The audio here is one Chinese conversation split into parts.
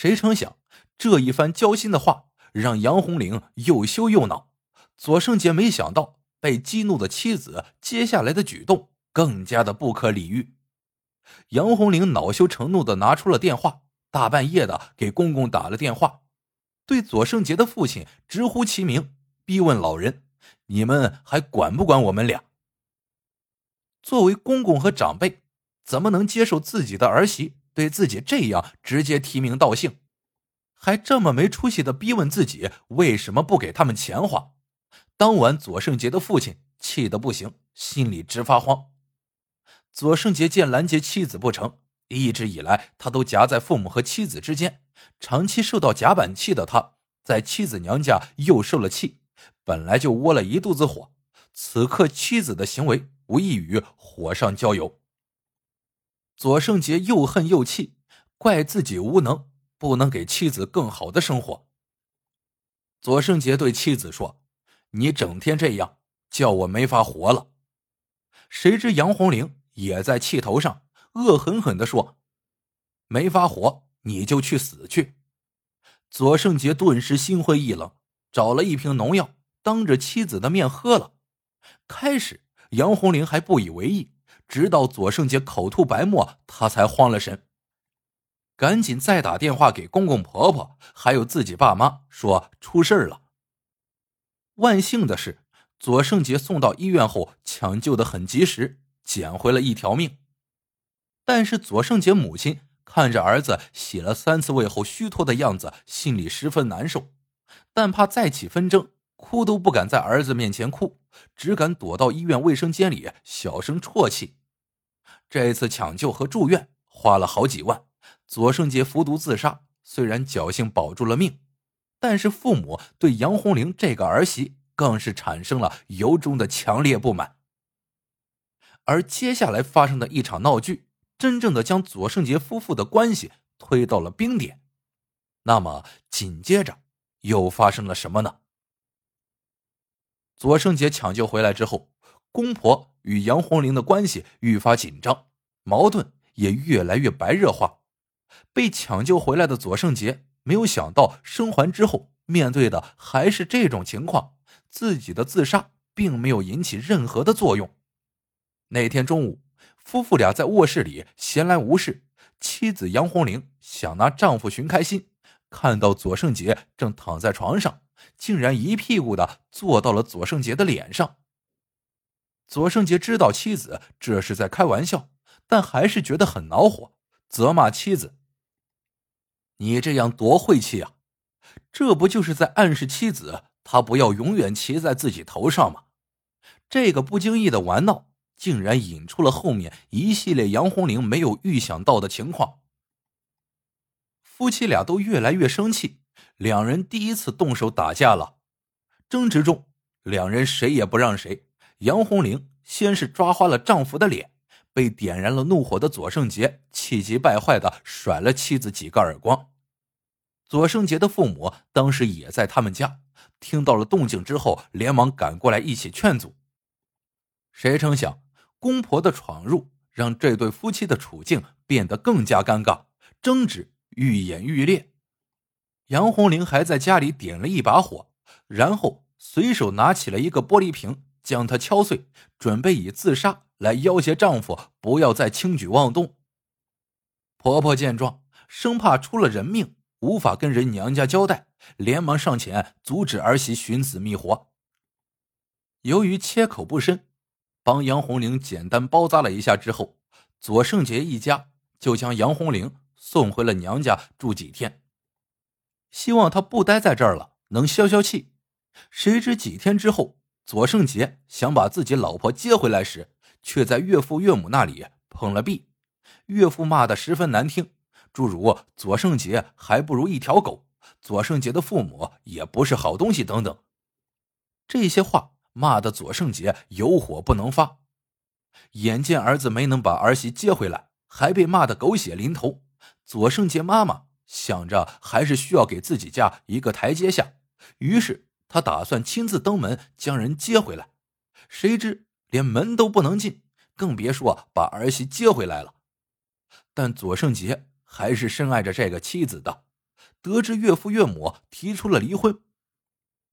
谁成想，这一番交心的话让杨红玲又羞又恼。左圣杰没想到被激怒的妻子接下来的举动更加的不可理喻。杨红玲恼羞成怒的拿出了电话，大半夜的给公公打了电话，对左圣杰的父亲直呼其名，逼问老人：“你们还管不管我们俩？”作为公公和长辈，怎么能接受自己的儿媳对自己这样直接提名道姓，还这么没出息的逼问自己为什么不给他们钱花？当晚，左圣杰的父亲气得不行，心里直发慌。左圣杰见拦截妻子不成，一直以来他都夹在父母和妻子之间，长期受到夹板气的他，在妻子娘家又受了气，本来就窝了一肚子火，此刻妻子的行为。无异于火上浇油。左胜杰又恨又气，怪自己无能，不能给妻子更好的生活。左胜杰对妻子说：“你整天这样，叫我没法活了。”谁知杨红玲也在气头上，恶狠狠的说：“没法活，你就去死去！”左胜杰顿时心灰意冷，找了一瓶农药，当着妻子的面喝了。开始。杨红玲还不以为意，直到左胜杰口吐白沫，他才慌了神，赶紧再打电话给公公婆婆，还有自己爸妈，说出事了。万幸的是，左胜杰送到医院后抢救的很及时，捡回了一条命。但是左胜杰母亲看着儿子洗了三次胃后虚脱的样子，心里十分难受，但怕再起纷争。哭都不敢在儿子面前哭，只敢躲到医院卫生间里小声啜泣。这次抢救和住院花了好几万，左胜杰服毒自杀，虽然侥幸保住了命，但是父母对杨红玲这个儿媳更是产生了由衷的强烈不满。而接下来发生的一场闹剧，真正的将左胜杰夫妇的关系推到了冰点。那么紧接着又发生了什么呢？左胜杰抢救回来之后，公婆与杨红玲的关系愈发紧张，矛盾也越来越白热化。被抢救回来的左圣杰没有想到，生还之后面对的还是这种情况，自己的自杀并没有引起任何的作用。那天中午，夫妇俩在卧室里闲来无事，妻子杨红玲想拿丈夫寻开心，看到左圣杰正躺在床上。竟然一屁股的坐到了左圣杰的脸上。左圣杰知道妻子这是在开玩笑，但还是觉得很恼火，责骂妻子：“你这样多晦气啊！这不就是在暗示妻子她不要永远骑在自己头上吗？”这个不经意的玩闹，竟然引出了后面一系列杨红玲没有预想到的情况。夫妻俩都越来越生气。两人第一次动手打架了，争执中，两人谁也不让谁。杨红玲先是抓花了丈夫的脸，被点燃了怒火的左胜杰气急败坏的甩了妻子几个耳光。左胜杰的父母当时也在他们家，听到了动静之后，连忙赶过来一起劝阻。谁成想，公婆的闯入让这对夫妻的处境变得更加尴尬，争执愈演愈烈。杨红玲还在家里点了一把火，然后随手拿起了一个玻璃瓶，将它敲碎，准备以自杀来要挟丈夫不要再轻举妄动。婆婆见状，生怕出了人命无法跟人娘家交代，连忙上前阻止儿媳寻死觅活。由于切口不深，帮杨红玲简单包扎了一下之后，左胜杰一家就将杨红玲送回了娘家住几天。希望她不待在这儿了，能消消气。谁知几天之后，左胜杰想把自己老婆接回来时，却在岳父岳母那里碰了壁。岳父骂得十分难听，诸如“左胜杰还不如一条狗”，“左胜杰的父母也不是好东西”等等。这些话骂得左胜杰有火不能发。眼见儿子没能把儿媳接回来，还被骂得狗血淋头，左胜杰妈妈。想着还是需要给自己家一个台阶下，于是他打算亲自登门将人接回来。谁知连门都不能进，更别说把儿媳接回来了。但左圣杰还是深爱着这个妻子的，得知岳父岳母提出了离婚，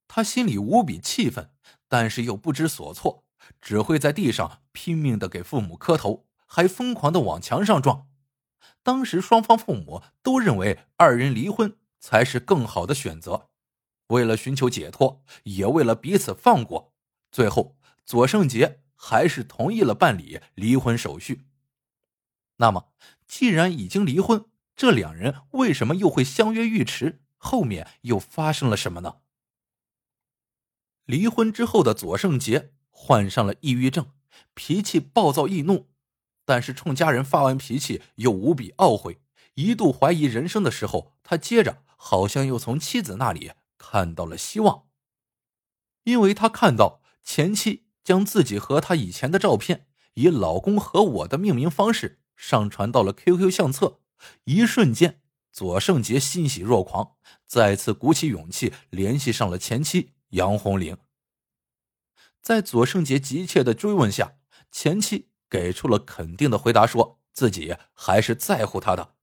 他心里无比气愤，但是又不知所措，只会在地上拼命的给父母磕头，还疯狂的往墙上撞。当时双方父母都认为二人离婚才是更好的选择，为了寻求解脱，也为了彼此放过，最后左圣杰还是同意了办理离婚手续。那么，既然已经离婚，这两人为什么又会相约浴池？后面又发生了什么呢？离婚之后的左圣杰患上了抑郁症，脾气暴躁易怒，但是冲家人发完脾气又无比懊悔，一度怀疑人生的时候，他接着好像又从妻子那里看到了希望，因为他看到前妻将自己和他以前的照片以“老公和我的”命名方式。上传到了 QQ 相册，一瞬间，左胜杰欣喜若狂，再次鼓起勇气联系上了前妻杨红玲。在左胜杰急切的追问下，前妻给出了肯定的回答，说自己还是在乎他的。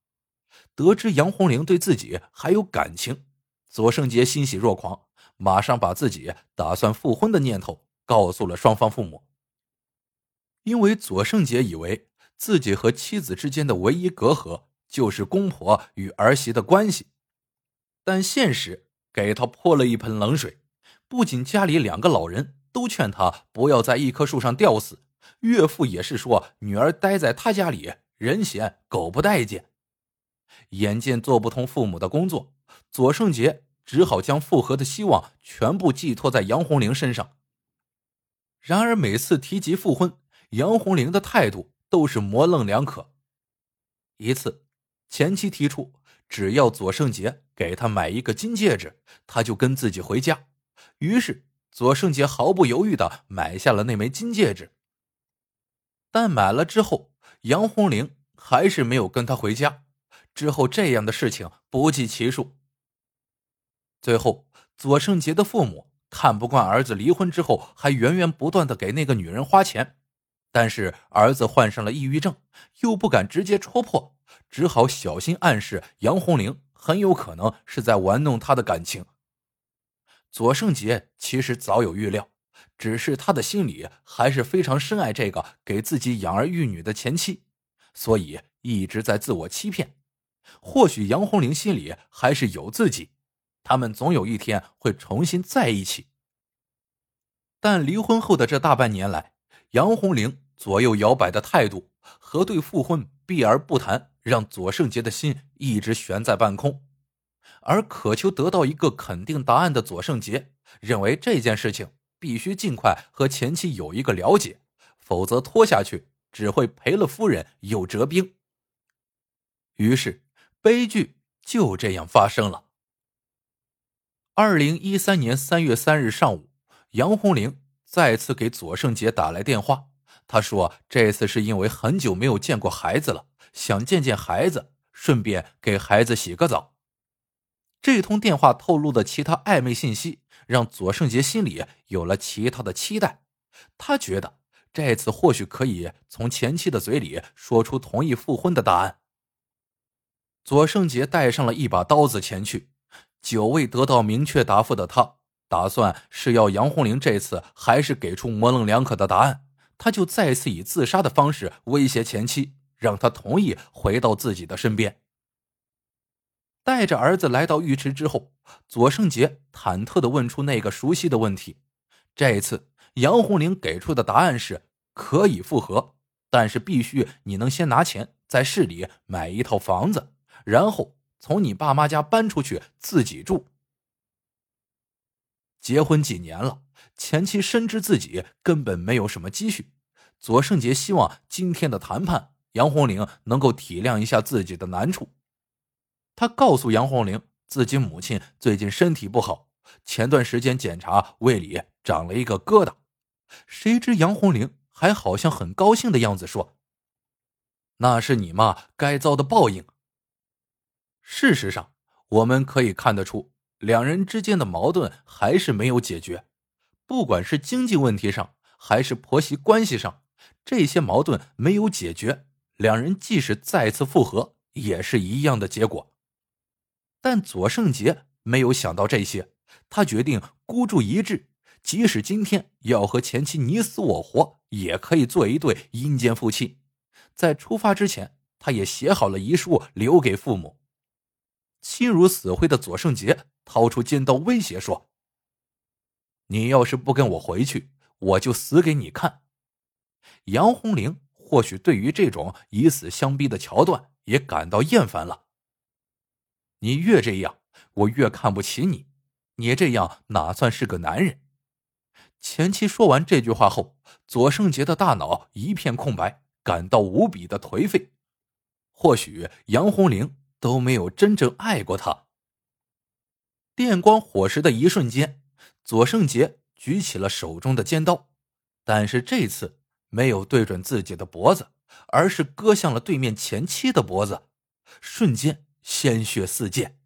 得知杨红玲对自己还有感情，左胜杰欣喜若狂，马上把自己打算复婚的念头告诉了双方父母。因为左胜杰以为。自己和妻子之间的唯一隔阂就是公婆与儿媳的关系，但现实给他泼了一盆冷水。不仅家里两个老人都劝他不要在一棵树上吊死，岳父也是说女儿待在他家里人嫌狗不待见。眼见做不通父母的工作，左胜杰只好将复合的希望全部寄托在杨红玲身上。然而每次提及复婚，杨红玲的态度。都是模棱两可。一次，前妻提出，只要左圣杰给她买一个金戒指，他就跟自己回家。于是，左圣杰毫不犹豫的买下了那枚金戒指。但买了之后，杨红玲还是没有跟他回家。之后，这样的事情不计其数。最后，左圣杰的父母看不惯儿子离婚之后还源源不断的给那个女人花钱。但是儿子患上了抑郁症，又不敢直接戳破，只好小心暗示杨红玲很有可能是在玩弄他的感情。左胜杰其实早有预料，只是他的心里还是非常深爱这个给自己养儿育女的前妻，所以一直在自我欺骗。或许杨红玲心里还是有自己，他们总有一天会重新在一起。但离婚后的这大半年来，杨红玲。左右摇摆的态度和对复婚避而不谈，让左圣杰的心一直悬在半空。而渴求得到一个肯定答案的左圣杰认为这件事情必须尽快和前妻有一个了解，否则拖下去只会赔了夫人又折兵。于是，悲剧就这样发生了。二零一三年三月三日上午，杨红玲再次给左胜杰打来电话。他说：“这次是因为很久没有见过孩子了，想见见孩子，顺便给孩子洗个澡。”这通电话透露的其他暧昧信息，让左胜杰心里有了其他的期待。他觉得这次或许可以从前妻的嘴里说出同意复婚的答案。左胜杰带上了一把刀子前去，久未得到明确答复的他，打算是要杨红玲这次还是给出模棱两可的答案。他就再次以自杀的方式威胁前妻，让他同意回到自己的身边。带着儿子来到浴池之后，左胜杰忐忑的问出那个熟悉的问题。这一次杨红玲给出的答案是可以复合，但是必须你能先拿钱在市里买一套房子，然后从你爸妈家搬出去自己住。结婚几年了。前妻深知自己根本没有什么积蓄，左胜杰希望今天的谈判，杨红玲能够体谅一下自己的难处。他告诉杨红玲，自己母亲最近身体不好，前段时间检查胃里长了一个疙瘩。谁知杨红玲还好像很高兴的样子，说：“那是你妈该遭的报应。”事实上，我们可以看得出，两人之间的矛盾还是没有解决。不管是经济问题上，还是婆媳关系上，这些矛盾没有解决，两人即使再次复合，也是一样的结果。但左胜杰没有想到这些，他决定孤注一掷，即使今天要和前妻你死我活，也可以做一对阴间夫妻。在出发之前，他也写好了遗书留给父母。心如死灰的左圣杰掏出尖刀威胁说：“你要是不跟我回去，我就死给你看。”杨红玲或许对于这种以死相逼的桥段也感到厌烦了。你越这样，我越看不起你。你这样哪算是个男人？前妻说完这句话后，左圣杰的大脑一片空白，感到无比的颓废。或许杨红玲都没有真正爱过他。电光火石的一瞬间，左胜杰举起了手中的尖刀，但是这次没有对准自己的脖子，而是割向了对面前妻的脖子，瞬间。鲜血四溅，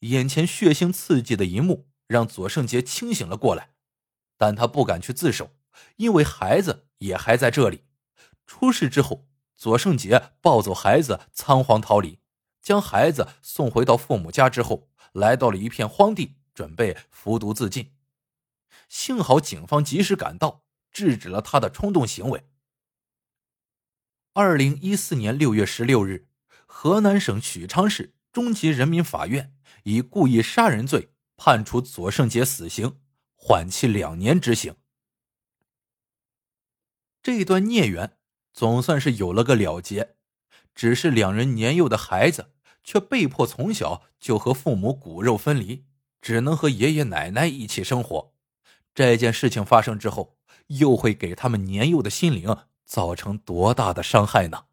眼前血腥刺激的一幕让左胜杰清醒了过来，但他不敢去自首，因为孩子也还在这里。出事之后，左胜杰抱走孩子，仓皇逃离，将孩子送回到父母家之后，来到了一片荒地，准备服毒自尽。幸好警方及时赶到，制止了他的冲动行为。二零一四年六月十六日。河南省许昌市中级人民法院以故意杀人罪判处左胜杰死刑，缓期两年执行。这段孽缘总算是有了个了结，只是两人年幼的孩子却被迫从小就和父母骨肉分离，只能和爷爷奶奶一起生活。这件事情发生之后，又会给他们年幼的心灵造成多大的伤害呢？